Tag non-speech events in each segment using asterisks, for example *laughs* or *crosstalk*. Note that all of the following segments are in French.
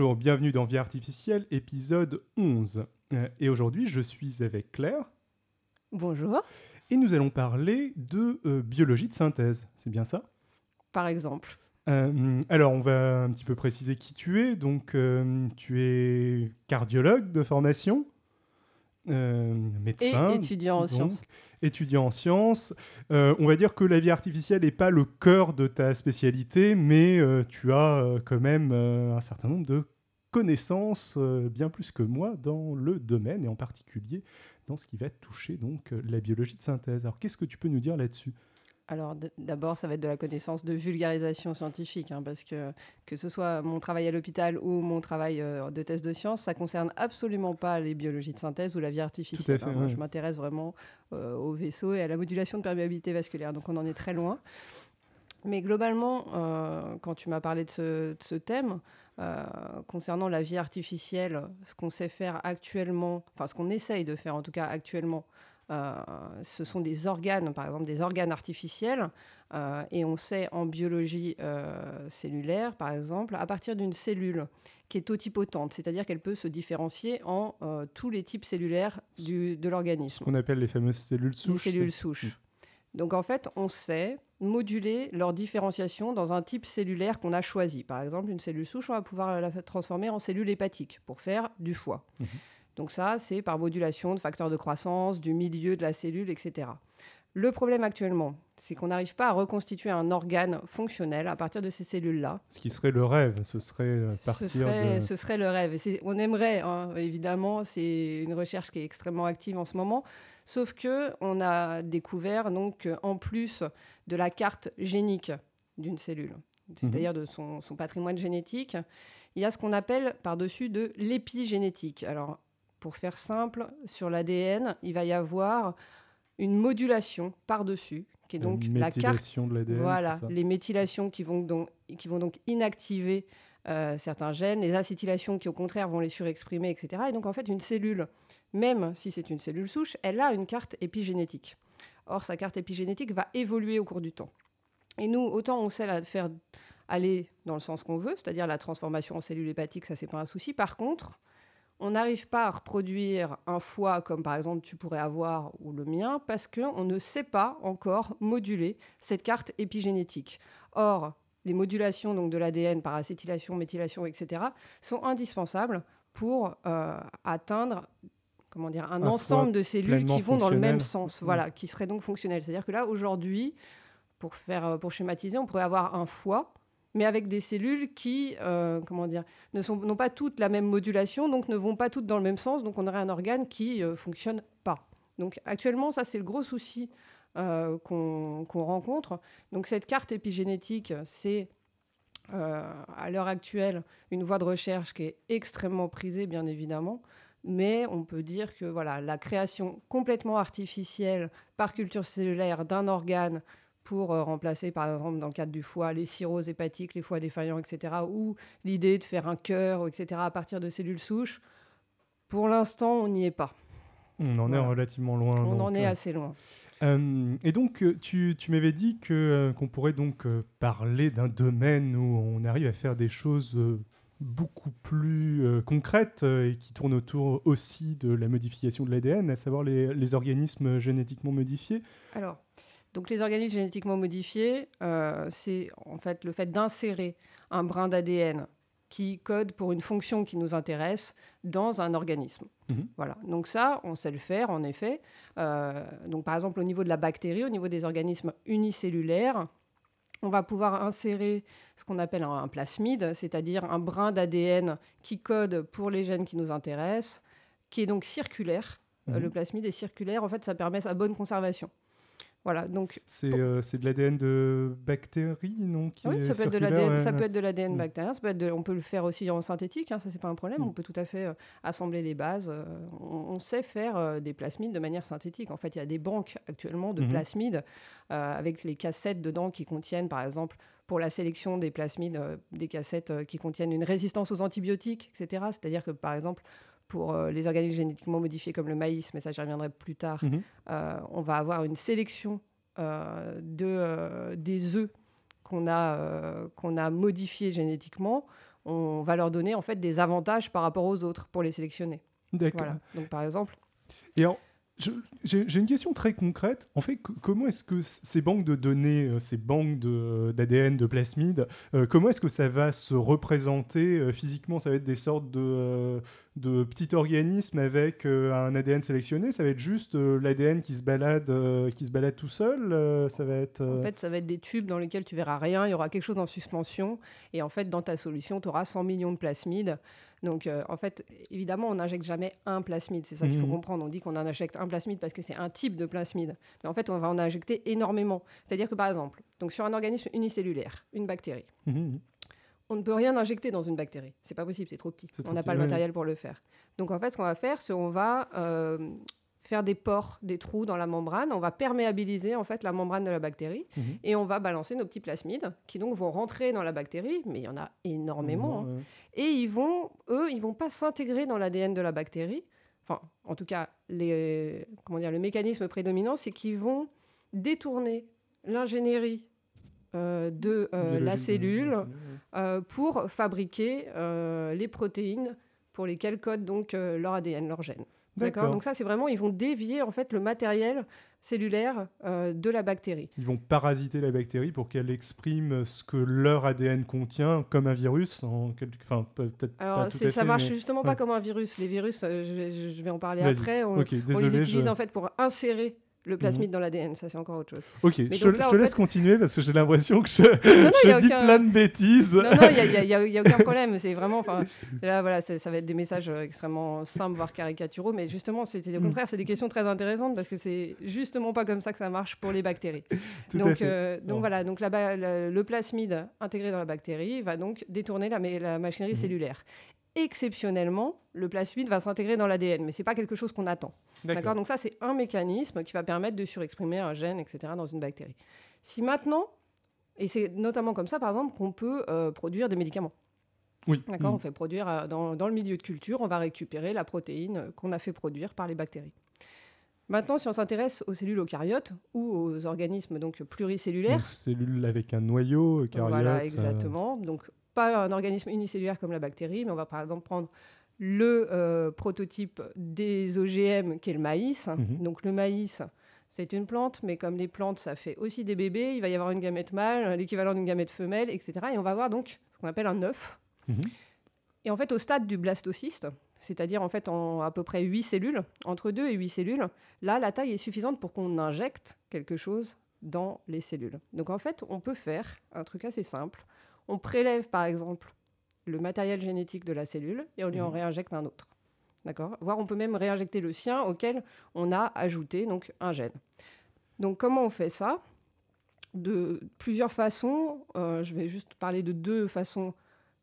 Bonjour, bienvenue dans Vie Artificielle, épisode 11. Euh, et aujourd'hui, je suis avec Claire. Bonjour. Et nous allons parler de euh, biologie de synthèse. C'est bien ça? Par exemple. Euh, alors, on va un petit peu préciser qui tu es. Donc, tu es cardiologue de formation, médecin. Et étudiant en sciences étudiant en sciences. Euh, on va dire que la vie artificielle n'est pas le cœur de ta spécialité, mais euh, tu as euh, quand même un certain nombre de connaissances, bien plus que moi, dans le domaine, et en particulier dans ce qui va toucher donc la biologie de synthèse. Alors qu'est-ce que tu peux nous dire là-dessus? Alors d'abord, ça va être de la connaissance de vulgarisation scientifique, hein, parce que que ce soit mon travail à l'hôpital ou mon travail euh, de thèse de sciences, ça concerne absolument pas les biologies de synthèse ou la vie artificielle. Hein. Je m'intéresse vraiment euh, au vaisseau et à la modulation de perméabilité vasculaire, donc on en est très loin. Mais globalement, euh, quand tu m'as parlé de ce, de ce thème, concernant la vie artificielle, ce qu'on sait faire actuellement, enfin ce qu'on essaye de faire en tout cas actuellement, euh, ce sont des organes, par exemple des organes artificiels, euh, et on sait en biologie euh, cellulaire, par exemple, à partir d'une cellule qui est totipotente, c'est-à-dire qu'elle peut se différencier en tous les types cellulaires du, de l'organisme. Ce qu'on appelle les fameuses cellules souches. Les cellules souches. Mm. Donc en fait, on sait moduler leur différenciation dans un type cellulaire qu'on a choisi. Par exemple, une cellule souche, on va pouvoir la transformer en cellule hépatique pour faire du foie. Mm-hmm. Donc ça, c'est par modulation de facteurs de croissance, du milieu de la cellule, etc. Le problème actuellement, c'est qu'on n'arrive pas à reconstituer un organe fonctionnel à partir de ces cellules-là. Ce qui serait le rêve, ce serait euh, partir ce serait, de... Ce serait le rêve. on aimerait, hein, évidemment, c'est une recherche qui est extrêmement active en ce moment. Sauf que on a découvert donc en plus de la carte génique d'une cellule, mhm. c'est-à-dire de son, son, patrimoine génétique, il y a ce qu'on appelle par-dessus de l'épigénétique. Alors pour faire simple, sur l'ADN, il va y avoir une modulation par-dessus, qui est donc la carte. de l'ADN. Voilà, les méthylations qui vont donc, qui vont donc inactiver euh, certains gènes, les acétylations qui au contraire vont les surexprimer, etc. Et donc en fait, une cellule, même si c'est une cellule souche, elle a une carte épigénétique. Or, sa carte épigénétique va évoluer au cours du temps. Et nous, autant on sait la faire aller dans le sens qu'on veut, c'est-à-dire la transformation en cellule hépatique, ça c'est pas un souci. Par contre, on n'arrive pas à reproduire un foie comme par exemple tu pourrais avoir ou le mien parce qu'on ne sait pas encore moduler cette carte épigénétique. Or, les modulations donc, de l'ADN par acétylation, méthylation, etc., sont indispensables pour euh, atteindre comment dire, un, ensemble de cellules qui vont dans le même sens, voilà, qui seraient donc fonctionnelles. C'est-à-dire que là, aujourd'hui, pour, faire, pour schématiser, on pourrait avoir un foie mais avec des cellules qui, euh, comment dire, ne sont n'ont pas toutes la même modulation, donc ne vont pas toutes dans le même sens, donc on aurait un organe qui euh, fonctionne pas. Donc actuellement, ça c'est le gros souci euh, qu'on rencontre. Donc cette carte épigénétique, c'est à l'heure actuelle une voie de recherche qui est extrêmement prisée, bien évidemment. Mais on peut dire que voilà, la création complètement artificielle par culture cellulaire d'un organe pour euh, remplacer, par exemple, dans le cadre du foie, les cirrhoses hépatiques, les foies défaillants, etc., ou l'idée de faire un cœur, etc., à partir de cellules souches. Pour l'instant, on n'y est pas. On en est relativement loin. On en est euh, assez loin. Euh, et donc, tu, tu m'avais dit que qu'on pourrait donc parler d'un domaine où on arrive à faire des choses beaucoup plus concrètes et qui tournent autour aussi de la modification de l'ADN, à savoir les, les organismes génétiquement modifiés. Alors, donc les organismes génétiquement modifiés, euh, c'est en fait le fait d'insérer un brin d'ADN qui code pour une fonction qui nous intéresse dans un organisme. Mhm. Voilà. Donc ça, on sait le faire en effet. Euh, donc par exemple au niveau de la bactérie, au niveau des organismes unicellulaires, on va pouvoir insérer ce qu'on appelle un, plasmide, c'est-à-dire un brin d'ADN qui code pour les gènes qui nous intéressent, qui est donc circulaire. Euh, mhm. le plasmide est circulaire, en fait, ça permet sa bonne conservation. Voilà, donc c'est c'est de l'ADN de bactéries, non Oui, ça peut, être de l'ADN, ça peut être de l'ADN bactérien, ça peut être on peut le faire aussi en synthétique, hein, ça c'est pas un problème. Mm. On peut tout à fait euh, assembler les bases. Euh, on, sait faire euh, des plasmides de manière synthétique. En fait, il y a des banques actuellement de mm-hmm. plasmides avec les cassettes dedans qui contiennent, par exemple, pour la sélection des plasmides, des cassettes qui contiennent une résistance aux antibiotiques, etc. C'est-à-dire que, par exemple, pour euh, les organismes génétiquement modifiés comme le maïs, mais ça j'y reviendrai plus tard, mhm. euh, on va avoir une sélection euh, de, des œufs qu'on a, qu'on a modifiées génétiquement, on va leur donner en fait des avantages par rapport aux autres pour les sélectionner. D'accord. Voilà. Donc par exemple. Et j'ai une question très concrète. En fait, comment est-ce que ces banques de données, euh, ces banques d'ADN, de, plasmides, euh, comment est-ce que ça va se représenter euh, physiquement? Ça va être des sortes de, petits organismes avec un ADN sélectionné? Ça va être juste l'ADN qui se balade, qui se balade tout seul Ça va être. En fait, ça va être des tubes dans lesquels tu verras rien. Il y aura quelque chose en suspension, et en fait, dans ta solution, tu auras 100 millions de plasmides. Donc, euh, en fait, évidemment, on n'injecte jamais un plasmide. C'est ça qu'il faut mhm. comprendre. On dit qu'on en injecte un plasmide parce que c'est un type de plasmide. Mais en fait, on va en injecter énormément. C'est-à-dire que, par exemple, donc sur un organisme unicellulaire, une bactérie, mhm, mhm. on ne peut rien injecter dans une bactérie. C'est pas possible, c'est trop petit. On n'a pas le matériel pour le faire. Donc, en fait, ce qu'on va faire, c'est on va euh, faire des pores, des trous dans la membrane. On va perméabiliser en fait la membrane de la bactérie mhm. et on va balancer nos petits plasmides qui donc vont rentrer dans la bactérie, mais il y en a énormément. Hein. Et ils vont, eux, ils vont pas s'intégrer dans l'ADN de la bactérie. Enfin, en tout cas, les, comment dire, le mécanisme prédominant, c'est qu'ils vont détourner l'ingénierie euh, de euh, la cellule euh, pour fabriquer les protéines pour lesquelles code donc leur ADN, leur gène. D'accord. Donc ça, c'est vraiment, ils vont dévier en fait le matériel cellulaire euh, de la bactérie. Ils vont parasiter la bactérie pour qu'elle exprime ce que leur ADN contient comme un virus. En enfin, peut-être Alors, pas ça marche justement pas comme un virus. Les virus, euh, je, vais, en parler après. On, les utilise en fait pour insérer le plasmide mhm. dans l'ADN, ça c'est encore autre chose. Ok, je, te laisse continuer parce que j'ai l'impression que je, dis plein de bêtises. Non, non, il n'y a, aucun problème. C'est vraiment, là, voilà, ça va être des messages euh, extrêmement simples, voire caricaturaux, mais justement, c'est au mm. contraire, c'est des questions très intéressantes parce que c'est justement pas comme ça que ça marche pour les bactéries. *laughs* donc, euh, donc voilà, donc là, le plasmide intégré dans la bactérie va donc détourner la, la machinerie mm. cellulaire exceptionnellement, le plasmide va s'intégrer dans l'ADN, mais ce n'est pas quelque chose qu'on attend. D'accord Donc ça, c'est un mécanisme qui va permettre de surexprimer un gène, etc., dans une bactérie. Si maintenant, et c'est notamment comme ça, par exemple, qu'on peut euh, produire des médicaments. Oui. D'accord? On fait produire euh, dans, dans, le milieu de culture, on va récupérer la protéine qu'on a fait produire par les bactéries. Maintenant, si on s'intéresse aux cellules eucaryotes ou aux organismes donc pluricellulaires, donc, cellules avec un noyau eucaryote. Voilà, euh, exactement. Donc pas un organisme unicellulaire comme la bactérie, mais on va par exemple prendre le euh, prototype des OGM qui est le maïs. Mhm. Donc le maïs, c'est une plante, mais comme les plantes, ça fait aussi des bébés, il va y avoir une gamète mâle, l'équivalent d'une gamète femelle, etc. Et on va avoir donc ce qu'on appelle un œuf. Mhm. Et en fait, au stade du blastocyste, c'est-à-dire en fait en à peu près 8 cellules, entre 2 et 8 cellules, là, la taille est suffisante pour qu'on injecte quelque chose dans les cellules. Donc en fait, on peut faire un truc assez simple on prélève par exemple le matériel génétique de la cellule et on lui en mhm. réinjecte un autre. D'accord? Voire on peut même réinjecter le sien auquel on a ajouté donc un gène. Donc comment on fait ça? De plusieurs façons. Euh, je vais juste parler de deux façons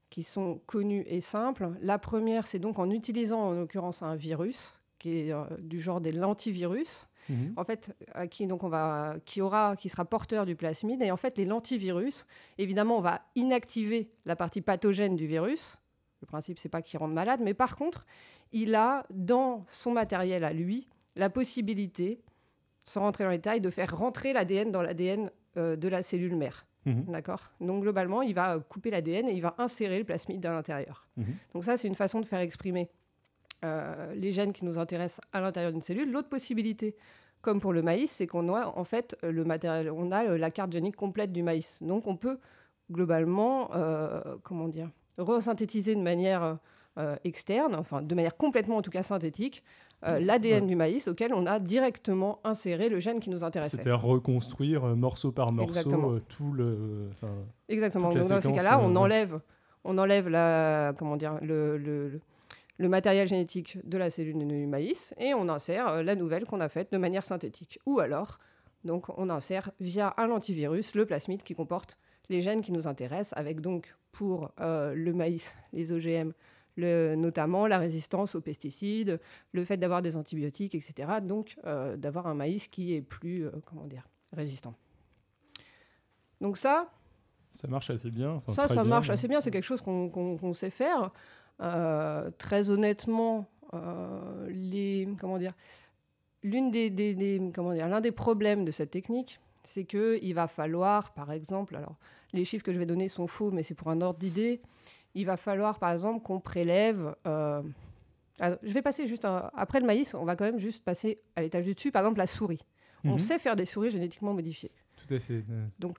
qui sont connues et simples. La première, c'est donc en utilisant en l'occurrence un virus qui est euh, du genre des lentivirus. Mhm. En fait, qui, donc on va, qui, aura, qui sera porteur du plasmide. Et en fait, les lentivirus, évidemment, on va inactiver la partie pathogène du virus. Le principe, c'est pas qu'il rende malade, mais par contre, il a dans son matériel à lui la possibilité, sans rentrer dans les détails, de faire rentrer l'ADN dans l'ADN euh, de la cellule mère. Mhm. D'accord? Donc globalement, il va couper l'ADN et il va insérer le plasmide à l'intérieur. Mhm. Donc ça, c'est une façon de faire exprimer euh, les gènes qui nous intéressent à l'intérieur d'une cellule. L'autre possibilité, comme pour le maïs, c'est qu'on a en fait le matériel, on a la carte génique complète du maïs. Donc on peut globalement, euh, comment dire, resynthétiser de manière euh, externe, enfin de manière complètement en tout cas synthétique, l'ADN du maïs auquel on a directement inséré le gène qui nous intéresse. C'est-à-dire reconstruire morceau par morceau tout le. Exactement. Donc dans ces cas-là, on enlève, on enlève la, comment dire, le le matériel génétique de la cellule du maïs et on insère euh, la nouvelle qu'on a faite de manière synthétique. Ou alors, donc, on insère via un antivirus le plasmide qui comporte les gènes qui nous intéressent, avec donc pour euh, le maïs, les OGM, le, notamment la résistance aux pesticides, le fait d'avoir des antibiotiques, etc. Donc euh, d'avoir un maïs qui est plus, comment dire, résistant. Donc ça... Ça marche assez bien. ça, ça marche assez bien. C'est quelque chose qu'on sait faire. Euh, très honnêtement, euh, les, comment dire, l'une des, des, comment dire, l'un des problèmes de cette technique, c'est que il va falloir, par exemple, alors les chiffres que je vais donner sont faux, mais c'est pour un ordre d'idée. Il va falloir, par exemple, qu'on prélève. euh, alors, je vais passer juste un- après le maïs, on va quand même juste passer à l'étage du dessus, par exemple la souris. On Mhm. sait faire des souris génétiquement modifiées. Tout à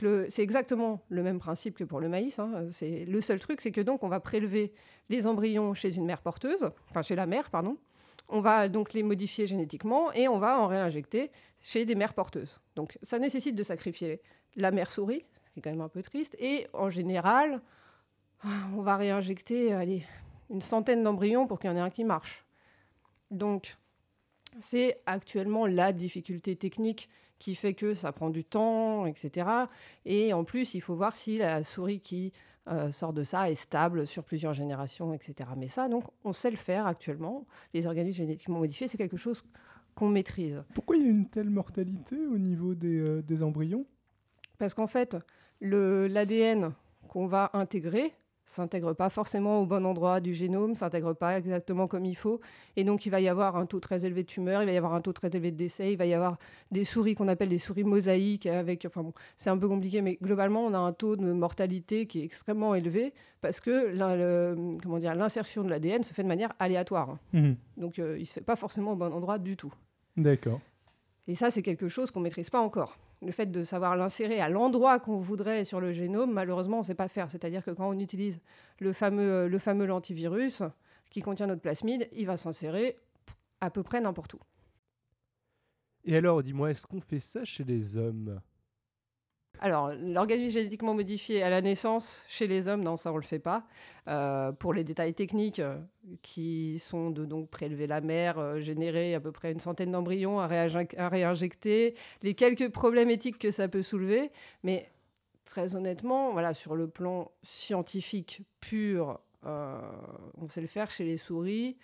euh, c'est exactement le même principe que pour le maïs. hein. C'est le seul truc, c'est que donc on va prélever les embryons chez une mère porteuse, enfin chez la mère, pardon. On va donc les modifier génétiquement et on va en réinjecter chez des mères porteuses. Donc ça nécessite de sacrifier la mère souris, ce qui est quand même un peu triste. Et en général, on va réinjecter une centaine d'embryons pour qu'il y en ait un qui marche. Donc c'est actuellement la difficulté technique qui fait que ça prend du temps, etc. Et en plus, il faut voir si la souris qui euh, sort de ça est stable sur plusieurs générations, etc. Mais ça, donc, on sait le faire actuellement. Les organismes génétiquement modifiés, c'est quelque chose qu'on maîtrise. Pourquoi il y a une telle mortalité au niveau des, euh, des embryons? Parce qu'en fait, l'ADN qu'on va intégrer s'intègre pas forcément au bon endroit du génome, s'intègre pas exactement comme il faut, et donc il va y avoir un taux très élevé de tumeurs, il va y avoir un taux très élevé de décès, il va y avoir des souris qu'on appelle des souris mosaïques avec, enfin bon, c'est un peu compliqué, mais globalement on a un taux de mortalité qui est extrêmement élevé parce que l'in- le- comment dire, l'insertion de l'ADN se fait de manière aléatoire, Mhm. donc euh, il se fait pas forcément au bon endroit du tout. D'accord. Et ça, c'est quelque chose qu'on ne maîtrise pas encore. Le fait de savoir l'insérer à l'endroit qu'on voudrait sur le génome, malheureusement, on ne sait pas faire. C'est-à-dire que quand on utilise le fameux, le fameux qui contient notre plasmide, il va s'insérer à peu près n'importe où. Et alors, dis-moi, est-ce qu'on fait ça chez les hommes? Alors, l'organisme génétiquement modifié à la naissance chez les hommes, non, ça on le fait pas. Euh, pour les détails techniques euh, qui sont de donc prélever la mère, euh, générer à peu près une centaine d'embryons à, à réinjecter, les quelques problèmes éthiques que ça peut soulever, mais très honnêtement, voilà, sur le plan scientifique pur, on sait le faire chez les souris.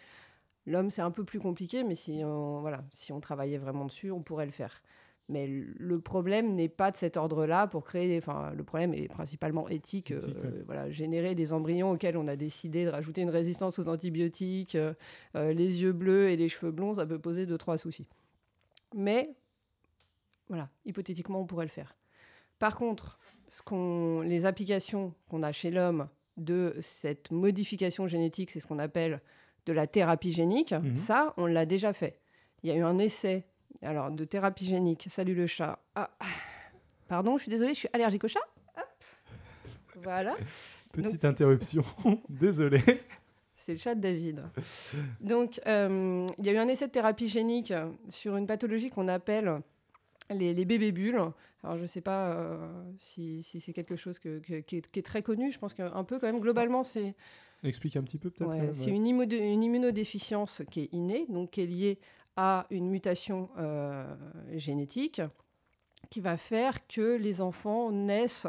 L'homme, c'est un peu plus compliqué, mais si on, voilà, si on travaillait vraiment dessus, on pourrait le faire. Mais le problème n'est pas de cet ordre-là pour créer. Enfin, le problème est principalement éthique. euh, ouais. voilà, générer des embryons auxquels on a décidé de rajouter une résistance aux antibiotiques, euh, euh, les yeux bleus et les cheveux blonds, ça peut poser deux trois soucis. Mais voilà, hypothétiquement, on pourrait le faire. Par contre, ce les applications qu'on a chez l'homme de cette modification génétique, c'est ce qu'on appelle de la thérapie génique. Mhm. Ça, on l'a déjà fait. Il y a eu un essai alors, de thérapie génique. Salut le chat. Ah, pardon, je suis désolée, je suis allergique au chat. Hop. Voilà. Petite interruption. *laughs* Désolé. C'est le chat de David. Donc, euh, il y a eu un essai de thérapie génique sur une pathologie qu'on appelle les, les bébés bulles. Alors, je ne sais pas euh, si, si c'est quelque chose que- que- qui, est, qui est très connu. Je pense qu'un peu, quand même, globalement, c'est Explique un petit peu peut-être. ouais, c'est ouais. une, une immunodéficience qui est innée, donc qui est liée à une mutation euh, génétique qui va faire que les enfants naissent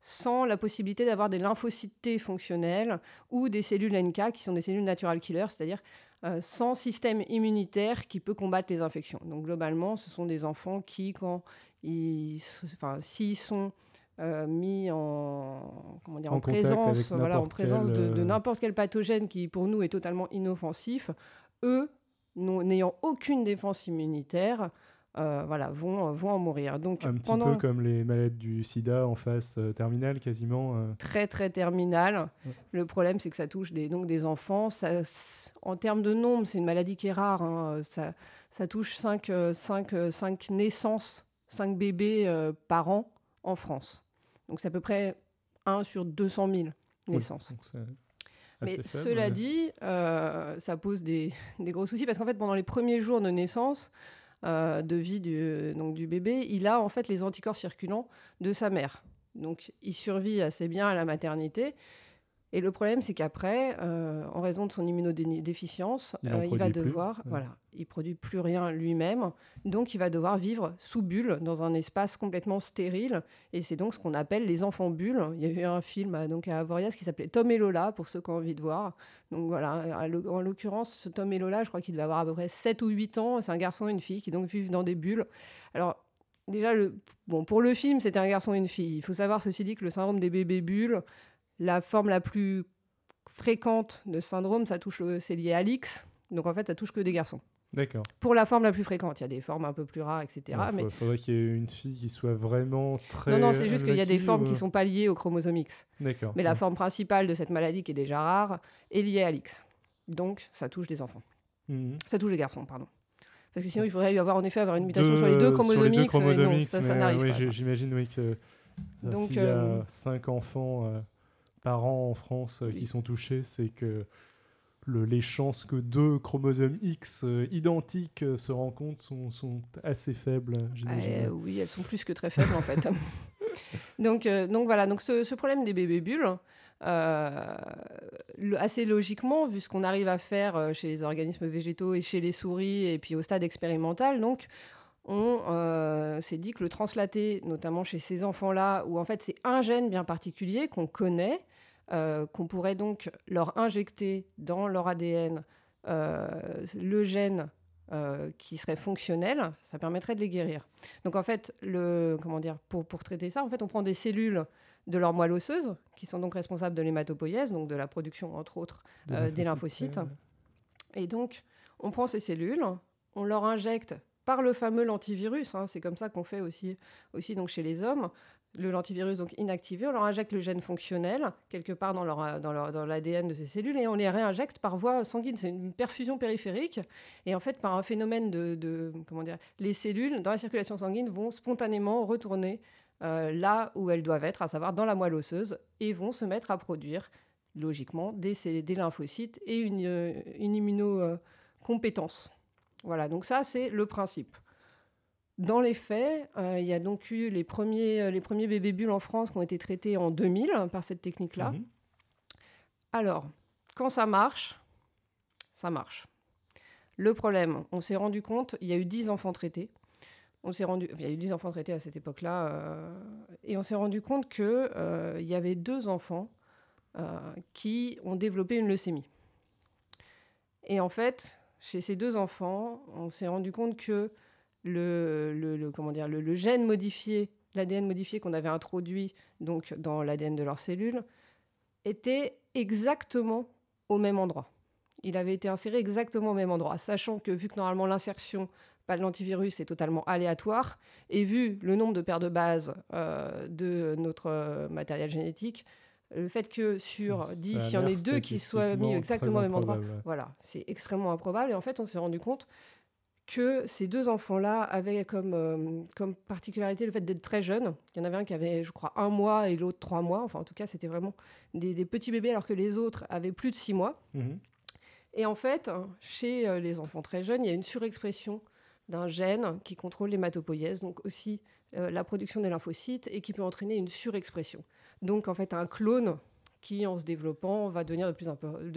sans la possibilité d'avoir des lymphocytes T fonctionnels ou des cellules NK qui sont des cellules natural killers, c'est-à-dire euh, sans système immunitaire qui peut combattre les infections. Donc globalement, ce sont des enfants qui, quand ils, enfin, s'ils sont euh, mis en, comment dire, En présence, voilà, en présence de, de n'importe quel pathogène qui pour nous est totalement inoffensif, eux, n'ayant aucune défense immunitaire, euh, voilà, vont, vont en mourir. Donc Un petit pendant peu comme les malades du sida en phase euh, terminale quasiment. euh. très très terminal. Ouais. Le problème, c'est que ça touche des, donc des enfants. Ça, en termes de nombre, c'est une maladie qui est rare. hein. Ça, ça touche 5, naissances, 5 bébés euh, par an en France. Donc c'est à peu près 1 sur 200 000 Oui, naissances. donc Mais assez faible, cela mais- dit, euh, ça pose des, *laughs* des gros soucis parce qu'en fait, pendant les premiers jours de naissance, euh, de vie du, donc du bébé, il a en fait les anticorps circulants de sa mère. Donc, il survit assez bien à la maternité. Et le problème, c'est qu'après, euh, en raison de son immunodéficience, Il euh, il va plus, devoir, voilà, il produit plus rien lui-même, donc il va devoir vivre sous bulle dans un espace complètement stérile. Et c'est donc ce qu'on appelle les enfants bulles. Il y a eu un film à- donc à Avoriaz qui s'appelait Tom et Lola pour ceux qui ont envie de voir. Donc voilà, en l'occurrence, ce Tom et Lola, je crois qu'il devait avoir à peu près 7 ou 8 ans. C'est un garçon et une fille qui donc vivent dans des bulles. Alors déjà, le, bon, pour le film, c'était un garçon et une fille. Il faut savoir ceci dit que le syndrome des bébés bulles, la forme la plus fréquente de syndrome, ça touche, le- c'est lié à l'X. Donc en fait, ça touche que des garçons. D'accord. Pour la forme la plus fréquente, il y a des formes un peu plus rares, etc. Il mais... faudrait qu'il y ait une fille qui soit vraiment très. Non, non, c'est juste qu'il y a des formes qui ne sont pas liées au chromosome X. D'accord. Mais la forme principale de cette maladie, qui est déjà rare, est liée à l'X. Donc, ça touche des enfants. Mhm. Ça touche des garçons, pardon. Parce que sinon, il faudrait y avoir en effet avoir une mutation sur les deux chromosomes X. ça, n'arrive oui, pas. J'imagine oui, que euh, Donc, s'il y a euh, 5 enfants euh, par an en France euh, Oui. qui sont touchés, c'est que le- les chances que deux chromosomes X euh, identiques euh, se rencontrent sont, sont assez faibles, j'imagine. Euh, oui, elles sont plus que très faibles en fait. *laughs* donc, donc voilà, donc ce, ce problème des bébés bulles, le- assez logiquement, vu ce qu'on arrive à faire chez les organismes végétaux et chez les souris, et puis au stade expérimental, donc on euh, s'est dit que le translater, notamment chez ces enfants-là, où en fait c'est un gène bien particulier qu'on connaît, euh, qu'on pourrait donc leur injecter dans leur ADN euh, le gène euh, qui serait fonctionnel, ça permettrait de les guérir. Donc en fait, le, comment dire, pour, pour traiter ça, en fait, on prend des cellules de leur moelle osseuse, qui sont donc responsables de l'hématopoïèse, donc de la production, entre autres, De euh, des lymphocytes. Et donc, on prend ces cellules, on leur injecte par le fameux lentivirus, hein, c'est comme ça qu'on fait aussi, aussi donc chez les hommes, le lentivirus donc inactivé, on leur injecte le gène fonctionnel quelque part dans leur dans leur- dans l'ADN de ces cellules et on les réinjecte par voie sanguine. C'est une perfusion périphérique et en fait par un phénomène de, comment dire, les cellules dans la circulation sanguine vont spontanément retourner euh, là où elles doivent être, à savoir dans la moelle osseuse, et vont se mettre à produire logiquement des, des lymphocytes et une, euh, une immunocompétence. Voilà, donc ça c'est le principe. Dans les faits, euh, il y a donc eu les premiers, euh, les premiers bébés bulles en France qui ont été traités en 2000 par cette technique-là. Mhm. Alors, quand ça marche, ça marche. Le problème, on s'est rendu compte, il y a eu 10 enfants traités. On s'est rendu, il y a eu 10 enfants traités à cette époque-là, euh, et on s'est rendu compte que euh, il y avait deux enfants qui ont développé une leucémie. Et en fait, chez ces deux enfants, on s'est rendu compte que le, comment dire, le, gène modifié, l'ADN modifié qu'on avait introduit donc dans l'ADN de leurs cellules, était exactement au même endroit. Il avait été inséré exactement au même endroit, sachant que vu que normalement l'insertion de l'antivirus est totalement aléatoire, et vu le nombre de paires de bases euh, de notre euh, matériel génétique, le fait que sur Ça- 10, ça a il y en ait deux qui soient mis exactement au même endroit, ouais. voilà, c'est extrêmement improbable. Et en fait, on s'est rendu compte que ces deux enfants-là avaient comme, euh, comme particularité le fait d'être très jeunes. Il y en avait un qui avait, je crois, un mois et l'autre trois mois. Enfin, en tout cas, c'était vraiment des, des petits bébés, alors que les autres avaient plus de six mois. Mhm. Et en fait, chez euh, les enfants très jeunes, il y a une surexpression d'un gène qui contrôle l'hématopoïèse, donc aussi euh, la production des lymphocytes, et qui peut entraîner une surexpression. Donc, en fait, un clone qui, en se développant, va devenir de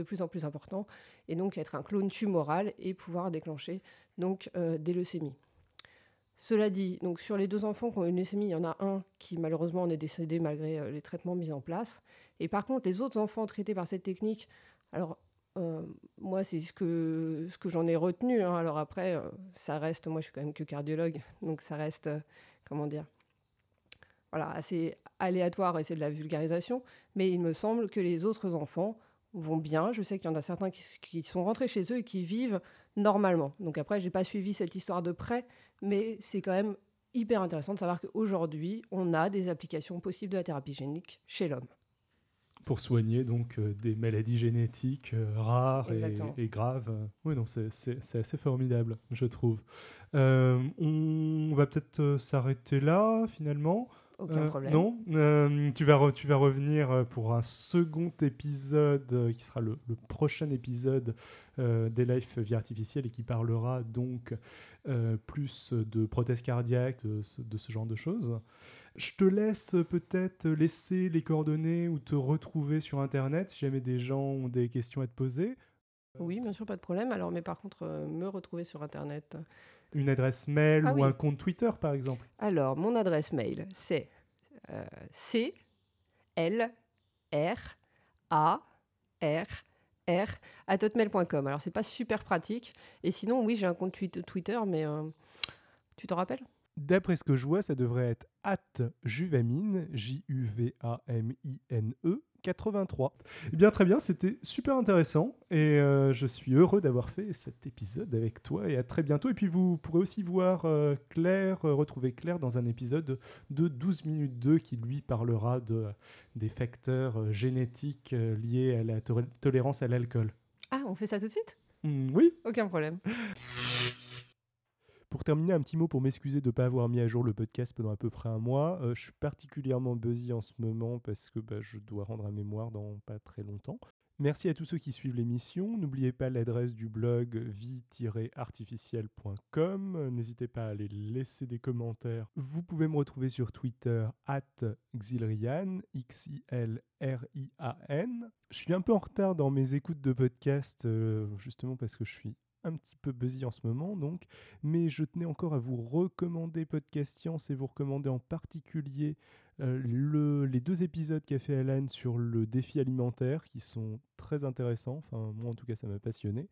plus, en plus important, et donc être un clone tumoral et pouvoir déclencher donc euh, des leucémies. Cela dit, donc sur les deux enfants qui ont une leucémie, il y en a un qui malheureusement en est décédé malgré euh, les traitements mis en place. Et par contre, les autres enfants traités par cette technique, alors euh, moi c'est ce que, j'en ai retenu. hein. Alors après, ça reste, moi je suis quand même que cardiologue, donc ça reste, comment dire, voilà, assez aléatoire et c'est de la vulgarisation. Mais il me semble que les autres enfants vont bien. Je sais qu'il y en a certains qui, qui sont rentrés chez eux et qui vivent normalement. Donc après, j'ai pas suivi cette histoire de près, mais c'est quand même hyper intéressant de savoir qu'aujourd'hui, on a des applications possibles de la thérapie génique chez l'homme. Pour soigner donc euh, des maladies génétiques euh, rares et, graves. Oui, non, c'est- assez formidable, je trouve. Euh, on va peut-être s'arrêter là, finalement. Aucun Euh, problème. Non, Euh, tu, vas tu vas revenir euh, pour un second épisode qui sera le, le prochain épisode des Life Vie Artificielle et qui parlera donc plus de prothèses cardiaques, de, ce- de ce genre de choses. Je te laisse peut-être laisser les coordonnées ou te retrouver sur Internet si jamais des gens ont des questions à te poser. Oui, bien sûr, pas de problème. Alors, mais par contre, euh, me retrouver sur Internet. Une adresse mail Ah ou oui. un compte Twitter par exemple. Alors, mon adresse mail, c'est euh, C L R A R R à hotmail.com. Alors, c'est pas super pratique. Et sinon, oui, j'ai un compte Twitter, mais euh, tu te rappelles? D'après ce que je vois, ça devrait être at juvamine, J-U-V-A-M-I-N-E, 83. Eh bien, très bien, c'était super intéressant et euh, je suis heureux d'avoir fait cet épisode avec toi et à très bientôt. Et puis, vous pourrez aussi voir euh, Claire, euh, retrouver Claire dans un épisode de 12 minutes 2 qui lui parlera de, des facteurs génétiques liés à la tolérance à l'alcool. Ah, on fait ça tout de suite? Mmh, Oui. Aucun problème. Pour terminer, un petit mot pour m'excuser de ne pas avoir mis à jour le podcast pendant à peu près un mois. Euh, je suis particulièrement busy en ce moment parce que bah, je dois rendre un mémoire dans pas très longtemps. Merci à tous ceux qui suivent l'émission. N'oubliez pas l'adresse du blog vie-artificiel.com. N'hésitez pas à aller laisser des commentaires. Vous pouvez me retrouver sur Twitter at Xilrian, X-I-L-R-I-A-N. Je suis un peu en retard dans mes écoutes de podcast, euh, justement parce que je suis un petit peu busy en ce moment, donc, mais je tenais encore à vous recommander Podcast Science et vous recommander en particulier euh, le, les deux épisodes qu'a fait Alan sur le défi alimentaire qui sont très intéressants. Enfin, moi en tout cas, ça m'a passionné.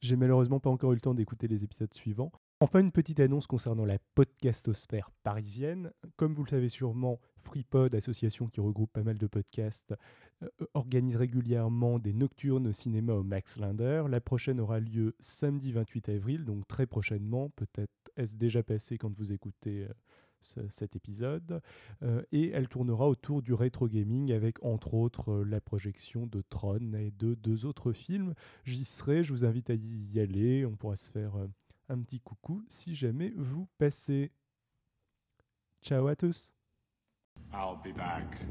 J'ai malheureusement pas encore eu le temps d'écouter les épisodes suivants. Enfin, une petite annonce concernant la podcastosphère parisienne. Comme vous le savez sûrement, FreePod, association qui regroupe pas mal de podcasts, euh, organise régulièrement des nocturnes au cinéma au Max Linder. La prochaine aura lieu samedi 28 avril, donc très prochainement. Peut-être est-ce déjà passé quand vous écoutez euh, cet épisode. Euh, et elle tournera autour du rétro gaming avec entre autres la projection de Tron et de deux autres films. J'y serai, je vous invite à y aller. On pourra se faire un petit coucou si jamais vous passez. Ciao à tous. I'll be back.